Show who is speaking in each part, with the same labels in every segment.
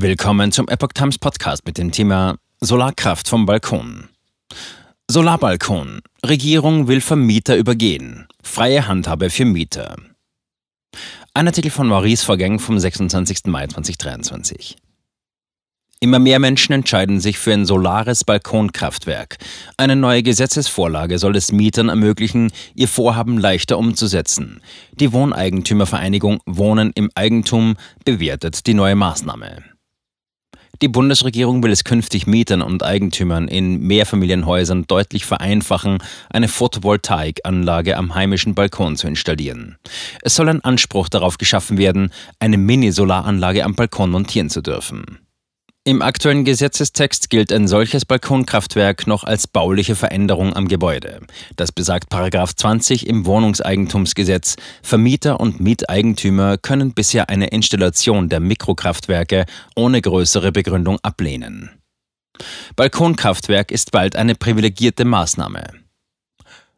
Speaker 1: Willkommen zum Epoch Times Podcast mit dem Thema Solarkraft vom Balkon. Solarbalkon. Regierung will Vermieter übergehen. Freie Handhabe für Mieter. Ein Artikel von Maurice Vorgäng vom 26. Mai 2023. Immer mehr Menschen entscheiden sich für ein solares Balkonkraftwerk. Eine neue Gesetzesvorlage soll es Mietern ermöglichen, ihr Vorhaben leichter umzusetzen. Die Wohneigentümervereinigung Wohnen im Eigentum bewertet die neue Maßnahme. Die Bundesregierung will es künftig Mietern und Eigentümern in Mehrfamilienhäusern deutlich vereinfachen, eine Photovoltaikanlage am heimischen Balkon zu installieren. Es soll ein Anspruch darauf geschaffen werden, eine Mini-Solaranlage am Balkon montieren zu dürfen. Im aktuellen Gesetzestext gilt ein solches Balkonkraftwerk noch als bauliche Veränderung am Gebäude. Das besagt 20 im Wohnungseigentumsgesetz. Vermieter und Mieteigentümer können bisher eine Installation der Mikrokraftwerke ohne größere Begründung ablehnen. Balkonkraftwerk ist bald eine privilegierte Maßnahme.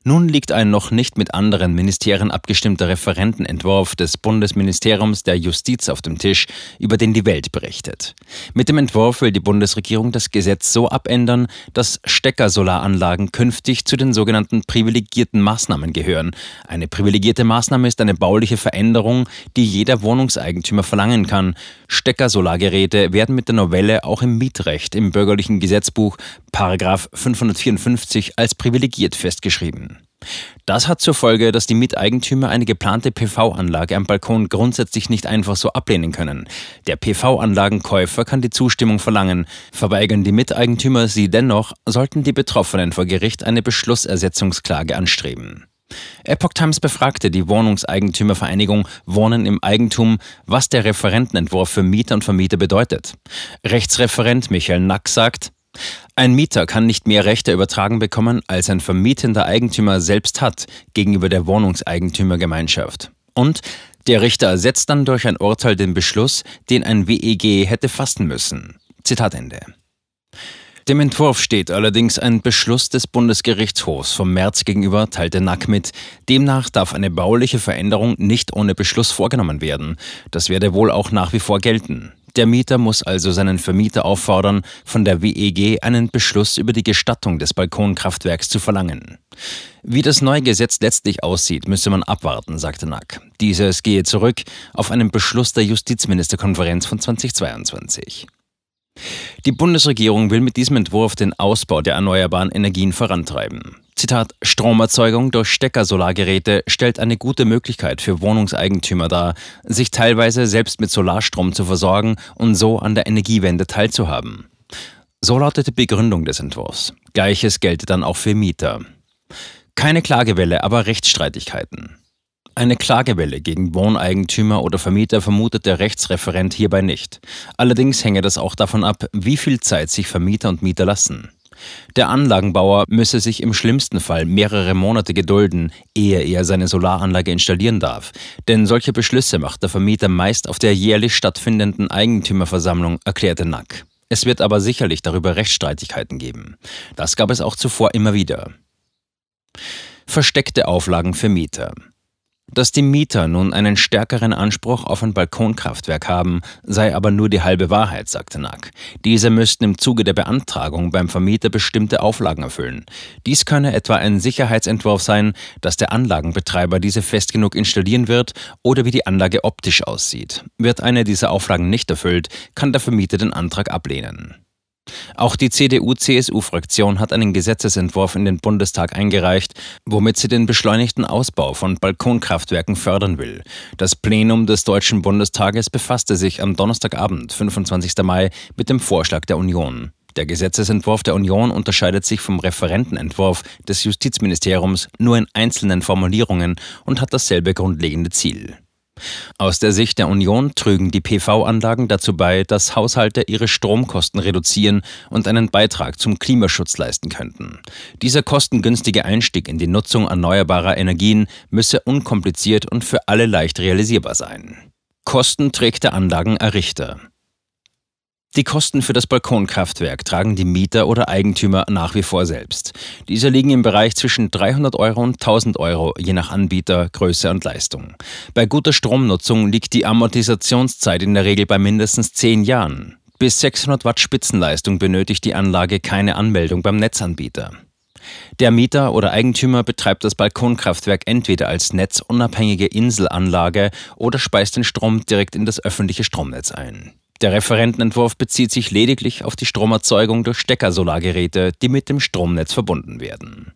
Speaker 1: Nun liegt ein noch nicht mit anderen Ministerien abgestimmter Referentenentwurf des Bundesministeriums der Justiz auf dem Tisch, über den die Welt berichtet. Mit dem Entwurf will die Bundesregierung das Gesetz so abändern, dass Steckersolaranlagen künftig zu den sogenannten privilegierten Maßnahmen gehören. Eine privilegierte Maßnahme ist eine bauliche Veränderung, die jeder Wohnungseigentümer verlangen kann. Steckersolargeräte werden mit der Novelle auch im Mietrecht im bürgerlichen Gesetzbuch Paragraph 554 als privilegiert festgeschrieben. Das hat zur Folge, dass die Miteigentümer eine geplante PV-Anlage am Balkon grundsätzlich nicht einfach so ablehnen können. Der PV-Anlagenkäufer kann die Zustimmung verlangen. Verweigern die Miteigentümer sie dennoch, sollten die Betroffenen vor Gericht eine Beschlussersetzungsklage anstreben. Epoch Times befragte die Wohnungseigentümervereinigung Wohnen im Eigentum, was der Referentenentwurf für Mieter und Vermieter bedeutet. Rechtsreferent Michael Nack sagt, ein Mieter kann nicht mehr Rechte übertragen bekommen, als ein vermietender Eigentümer selbst hat gegenüber der Wohnungseigentümergemeinschaft. Und der Richter ersetzt dann durch ein Urteil den Beschluss, den ein WEG hätte fassen müssen. Zitat Ende. Dem Entwurf steht allerdings ein Beschluss des Bundesgerichtshofs vom März gegenüber, teilte Nack mit. Demnach darf eine bauliche Veränderung nicht ohne Beschluss vorgenommen werden. Das werde wohl auch nach wie vor gelten. Der Mieter muss also seinen Vermieter auffordern, von der WEG einen Beschluss über die Gestattung des Balkonkraftwerks zu verlangen. Wie das neue Gesetz letztlich aussieht, müsse man abwarten, sagte Nack. Dieses gehe zurück auf einen Beschluss der Justizministerkonferenz von 2022. Die Bundesregierung will mit diesem Entwurf den Ausbau der erneuerbaren Energien vorantreiben. Zitat, Stromerzeugung durch Steckersolargeräte stellt eine gute Möglichkeit für Wohnungseigentümer dar, sich teilweise selbst mit Solarstrom zu versorgen und so an der Energiewende teilzuhaben. So lautet die Begründung des Entwurfs. Gleiches gelte dann auch für Mieter. Keine Klagewelle, aber Rechtsstreitigkeiten. Eine Klagewelle gegen Wohneigentümer oder Vermieter vermutet der Rechtsreferent hierbei nicht. Allerdings hänge das auch davon ab, wie viel Zeit sich Vermieter und Mieter lassen. Der Anlagenbauer müsse sich im schlimmsten Fall mehrere Monate gedulden, ehe er seine Solaranlage installieren darf. Denn solche Beschlüsse macht der Vermieter meist auf der jährlich stattfindenden Eigentümerversammlung, erklärte Nack. Es wird aber sicherlich darüber Rechtsstreitigkeiten geben. Das gab es auch zuvor immer wieder. Versteckte Auflagen für Mieter. Dass die Mieter nun einen stärkeren Anspruch auf ein Balkonkraftwerk haben, sei aber nur die halbe Wahrheit, sagte Nack. Diese müssten im Zuge der Beantragung beim Vermieter bestimmte Auflagen erfüllen. Dies könne etwa ein Sicherheitsentwurf sein, dass der Anlagenbetreiber diese fest genug installieren wird oder wie die Anlage optisch aussieht. Wird eine dieser Auflagen nicht erfüllt, kann der Vermieter den Antrag ablehnen. Auch die CDU-CSU-Fraktion hat einen Gesetzesentwurf in den Bundestag eingereicht, womit sie den beschleunigten Ausbau von Balkonkraftwerken fördern will. Das Plenum des Deutschen Bundestages befasste sich am Donnerstagabend, 25. Mai, mit dem Vorschlag der Union. Der Gesetzesentwurf der Union unterscheidet sich vom Referentenentwurf des Justizministeriums nur in einzelnen Formulierungen und hat dasselbe grundlegende Ziel. Aus der Sicht der Union trügen die PV-Anlagen dazu bei, dass Haushalte ihre Stromkosten reduzieren und einen Beitrag zum Klimaschutz leisten könnten. Dieser kostengünstige Einstieg in die Nutzung erneuerbarer Energien müsse unkompliziert und für alle leicht realisierbar sein. Kosten trägt der Anlagenerrichter. Die Kosten für das Balkonkraftwerk tragen die Mieter oder Eigentümer nach wie vor selbst. Diese liegen im Bereich zwischen 300 Euro und 1000 Euro, je nach Anbieter, Größe und Leistung. Bei guter Stromnutzung liegt die Amortisationszeit in der Regel bei mindestens 10 Jahren. Bis 600 Watt Spitzenleistung benötigt die Anlage keine Anmeldung beim Netzanbieter. Der Mieter oder Eigentümer betreibt das Balkonkraftwerk entweder als netzunabhängige Inselanlage oder speist den Strom direkt in das öffentliche Stromnetz ein. Der Referentenentwurf bezieht sich lediglich auf die Stromerzeugung durch Steckersolargeräte, die mit dem Stromnetz verbunden werden